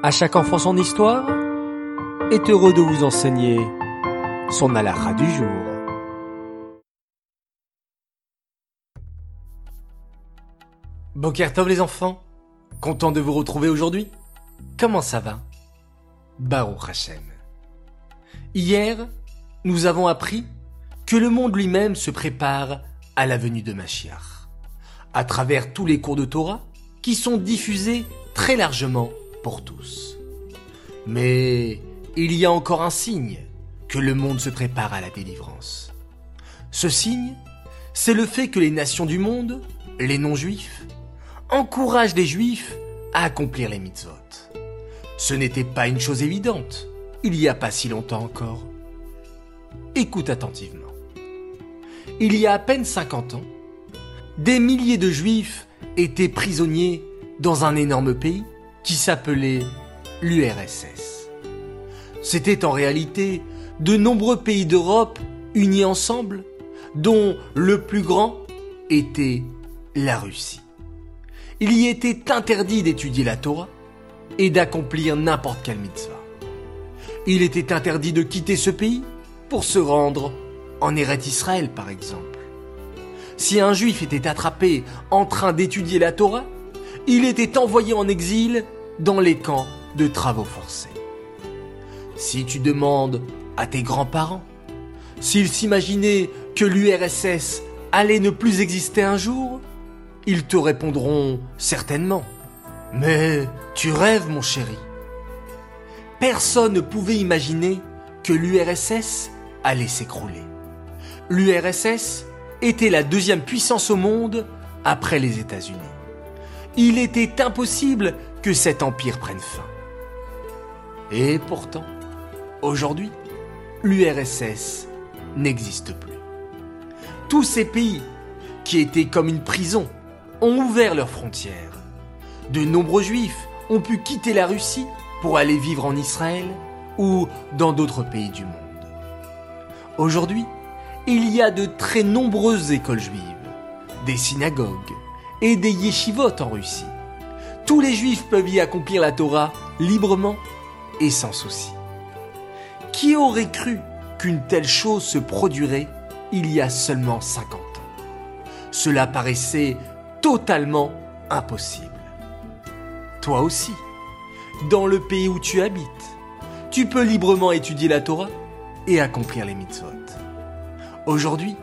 À chaque enfant son histoire est heureux de vous enseigner son alara du jour. Bokertov les enfants, content de vous retrouver aujourd'hui Comment ça va? Baruch Hashem. Hier, nous avons appris que le monde lui-même se prépare à la venue de Mashiach, à travers tous les cours de Torah qui sont diffusés très largement pour tous. Mais il y a encore un signe que le monde se prépare à la délivrance. Ce signe, c'est le fait que les nations du monde, les non-juifs, encouragent les juifs à accomplir les mitzvot. Ce n'était pas une chose évidente, il y a pas si longtemps encore. Écoute attentivement. Il y a à peine 50 ans, des milliers de juifs étaient prisonniers dans un énorme pays qui s'appelait l'URSS. C'était en réalité de nombreux pays d'Europe unis ensemble, dont le plus grand était la Russie. Il y était interdit d'étudier la Torah et d'accomplir n'importe quelle mitzvah. Il était interdit de quitter ce pays pour se rendre en Eretz Israël par exemple. Si un juif était attrapé en train d'étudier la Torah, il était envoyé en exil dans les camps de travaux forcés. Si tu demandes à tes grands-parents s'ils s'imaginaient que l'URSS allait ne plus exister un jour, ils te répondront certainement. Mais tu rêves, mon chéri. Personne ne pouvait imaginer que l'URSS allait s'écrouler. L'URSS était la deuxième puissance au monde après les États-Unis. Il était impossible que cet empire prenne fin. Et pourtant, aujourd'hui, l'URSS n'existe plus. Tous ces pays, qui étaient comme une prison, ont ouvert leurs frontières. De nombreux juifs ont pu quitter la Russie pour aller vivre en Israël ou dans d'autres pays du monde. Aujourd'hui, il y a de très nombreuses écoles juives, des synagogues et des yeshivot en Russie. Tous les juifs peuvent y accomplir la Torah librement et sans souci. Qui aurait cru qu'une telle chose se produirait il y a seulement 50 ans? Cela paraissait totalement impossible. Toi aussi, dans le pays où tu habites, tu peux librement étudier la Torah et accomplir les mitzvot. Aujourd'hui,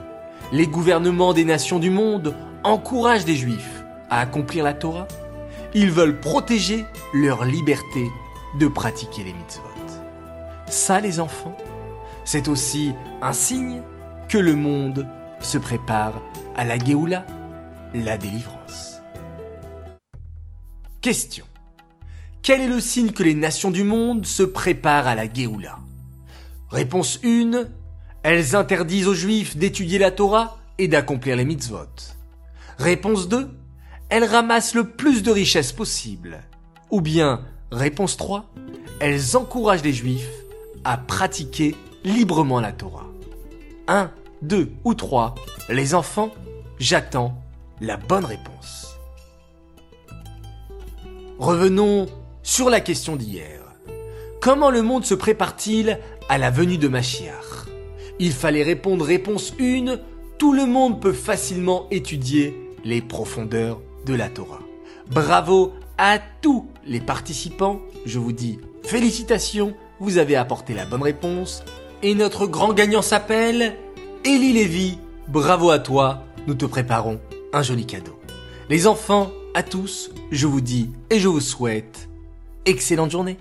les gouvernements des nations du monde encouragent les juifs à accomplir la Torah. Ils veulent protéger leur liberté de pratiquer les mitzvot. Ça, les enfants, c'est aussi un signe que le monde se prépare à la Géoula, la délivrance. Question. Quel est le signe que les nations du monde se préparent à la Géoula? Réponse 1. Elles interdisent aux juifs d'étudier la Torah et d'accomplir les mitzvot. Réponse 2. Elles ramassent le plus de richesses possible. Ou bien, réponse 3. Elles encouragent les juifs à pratiquer librement la Torah. 1, 2 ou 3. Les enfants, j'attends la bonne réponse. Revenons sur la question d'hier. Comment le monde se prépare-t-il à la venue de Machiar Il fallait répondre réponse 1. Tout le monde peut facilement étudier les profondeurs de la Torah. Bravo à tous les participants. Je vous dis félicitations, vous avez apporté la bonne réponse. Et notre grand gagnant s'appelle Elie Lévy. Bravo à toi, nous te préparons un joli cadeau. Les enfants, à tous, je vous dis et je vous souhaite excellente journée.